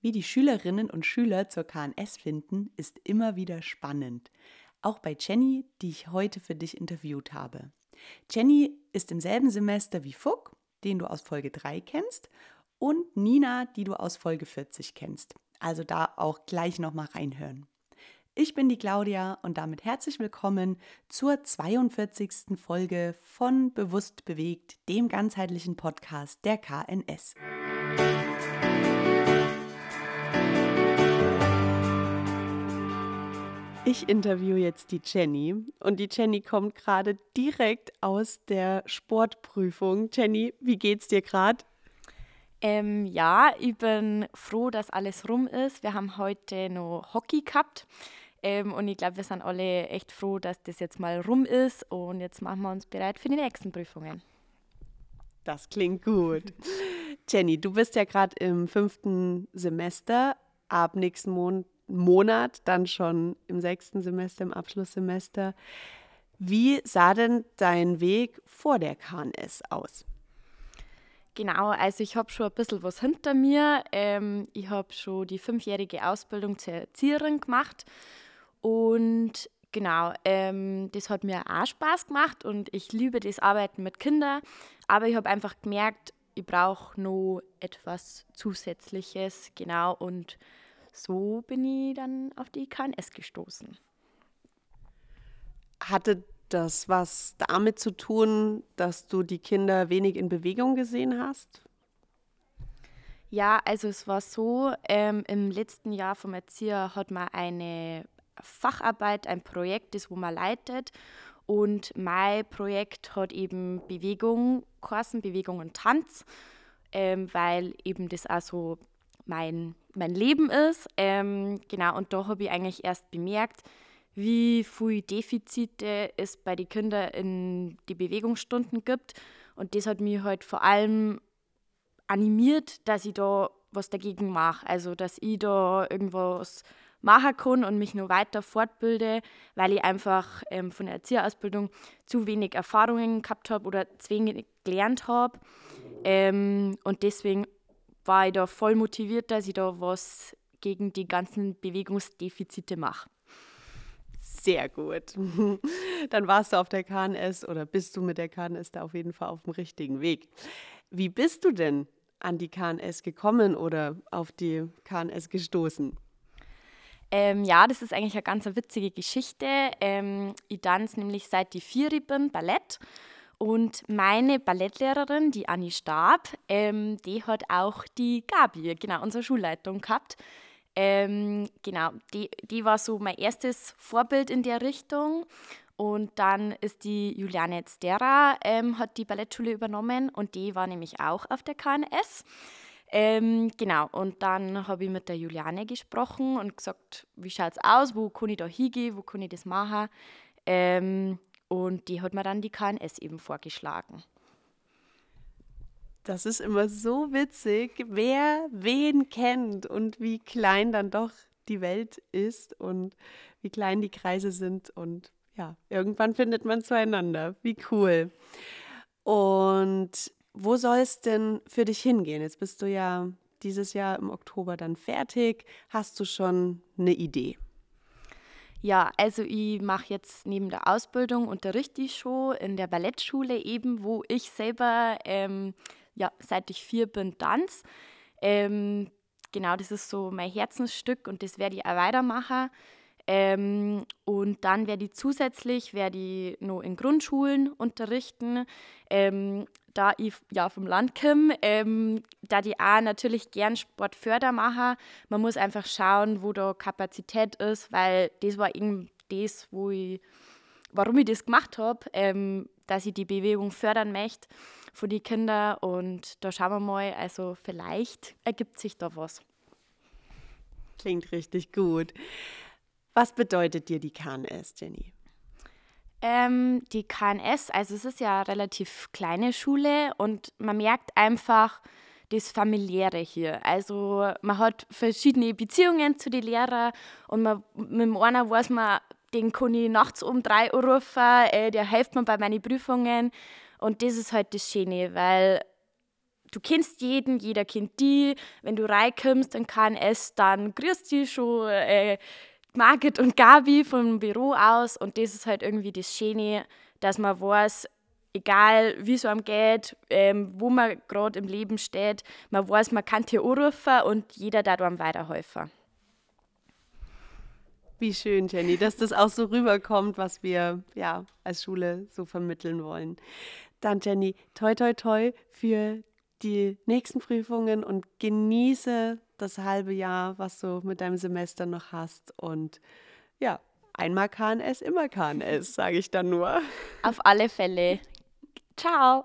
Wie die Schülerinnen und Schüler zur KNS finden, ist immer wieder spannend. Auch bei Jenny, die ich heute für dich interviewt habe. Jenny ist im selben Semester wie Fuck, den du aus Folge 3 kennst, und Nina, die du aus Folge 40 kennst. Also da auch gleich nochmal reinhören. Ich bin die Claudia und damit herzlich willkommen zur 42. Folge von Bewusst bewegt, dem ganzheitlichen Podcast der KNS. Ich interviewe jetzt die Jenny und die Jenny kommt gerade direkt aus der Sportprüfung. Jenny, wie geht's dir gerade? Ähm, ja, ich bin froh, dass alles rum ist. Wir haben heute noch Hockey gehabt ähm, und ich glaube, wir sind alle echt froh, dass das jetzt mal rum ist und jetzt machen wir uns bereit für die nächsten Prüfungen. Das klingt gut. Jenny, du bist ja gerade im fünften Semester. Ab nächsten Monat Monat, dann schon im sechsten Semester, im Abschlusssemester. Wie sah denn dein Weg vor der KNS aus? Genau, also ich habe schon ein bisschen was hinter mir. Ähm, ich habe schon die fünfjährige Ausbildung zur Erzieherin gemacht und genau, ähm, das hat mir auch Spaß gemacht und ich liebe das Arbeiten mit Kindern. Aber ich habe einfach gemerkt, ich brauche noch etwas Zusätzliches, genau und so bin ich dann auf die KNS gestoßen. Hatte das was damit zu tun, dass du die Kinder wenig in Bewegung gesehen hast? Ja, also es war so, ähm, im letzten Jahr vom Erzieher hat man eine Facharbeit, ein Projekt, das wo man leitet. Und mein Projekt hat eben Bewegung, Kursen, Bewegung und Tanz, ähm, weil eben das auch so mein, mein Leben ist. Ähm, genau, und da habe ich eigentlich erst bemerkt, wie viele Defizite es bei den Kindern in die Bewegungsstunden gibt. Und das hat mich halt vor allem animiert, dass ich da was dagegen mache. Also, dass ich da irgendwas machen kann und mich noch weiter fortbilde, weil ich einfach ähm, von der Erzieherausbildung zu wenig Erfahrungen gehabt habe oder zu wenig gelernt habe. Ähm, und deswegen war ich da voll motiviert, dass ich da was gegen die ganzen Bewegungsdefizite mache. Sehr gut. Dann warst du auf der KNS oder bist du mit der KNS da auf jeden Fall auf dem richtigen Weg. Wie bist du denn an die KNS gekommen oder auf die KNS gestoßen? Ähm, ja, das ist eigentlich eine ganz witzige Geschichte. Ähm, ich tanze nämlich seit ich vier bin Ballett und meine Ballettlehrerin, die Anni Stab, ähm, die hat auch die Gabi, genau, unsere Schulleitung gehabt. Ähm, genau, die, die war so mein erstes Vorbild in der Richtung. Und dann ist die Juliane Stera, ähm, hat die Ballettschule übernommen und die war nämlich auch auf der KNS. Ähm, genau, und dann habe ich mit der Juliane gesprochen und gesagt, wie schaut es aus, wo kann ich da hingehen, wo kann ich das machen. Ähm, und die hat mir dann die KNS eben vorgeschlagen. Das ist immer so witzig, wer wen kennt und wie klein dann doch die Welt ist und wie klein die Kreise sind. Und ja, irgendwann findet man zueinander. Wie cool. Und wo soll es denn für dich hingehen? Jetzt bist du ja dieses Jahr im Oktober dann fertig. Hast du schon eine Idee? Ja, also ich mache jetzt neben der Ausbildung unterrichte ich schon in der Ballettschule eben, wo ich selber ähm, ja, seit ich vier bin tanz. Ähm, genau, das ist so mein Herzensstück und das werde ich auch weitermachen. Ähm, und dann werde ich zusätzlich werde ich noch in Grundschulen unterrichten. Ähm, da ich ja vom Land komme, ähm, da die auch natürlich gern Sportförder machen. Man muss einfach schauen, wo da Kapazität ist, weil das war eben das, wo ich, warum ich das gemacht habe, ähm, dass ich die Bewegung fördern möchte von den Kindern und da schauen wir mal, also vielleicht ergibt sich da was. Klingt richtig gut. Was bedeutet dir die KNS, Jenny? Ähm, die KNS, also es ist ja eine relativ kleine Schule und man merkt einfach das Familiäre hier. Also man hat verschiedene Beziehungen zu den Lehrern und man, mit dem einen weiß man, den kann ich nachts um drei Uhr rufen, äh, der hilft mir bei meinen Prüfungen und das ist halt das Schöne, weil du kennst jeden, jeder kennt die. Wenn du reinkommst in KNS, dann grüßt die schon äh, Margit und Gabi vom Büro aus. Und das ist halt irgendwie das Schöne, dass man weiß, egal wie es einem geht, ähm, wo man gerade im Leben steht, man weiß, man kann hier anrufen und jeder da einem weiterhelfen. Wie schön, Jenny, dass das auch so rüberkommt, was wir ja als Schule so vermitteln wollen. Dann, Jenny, toi, toi, toi für die nächsten Prüfungen und genieße das halbe Jahr, was du mit deinem Semester noch hast. Und ja, einmal KNS, immer KNS, sage ich dann nur. Auf alle Fälle. Ciao.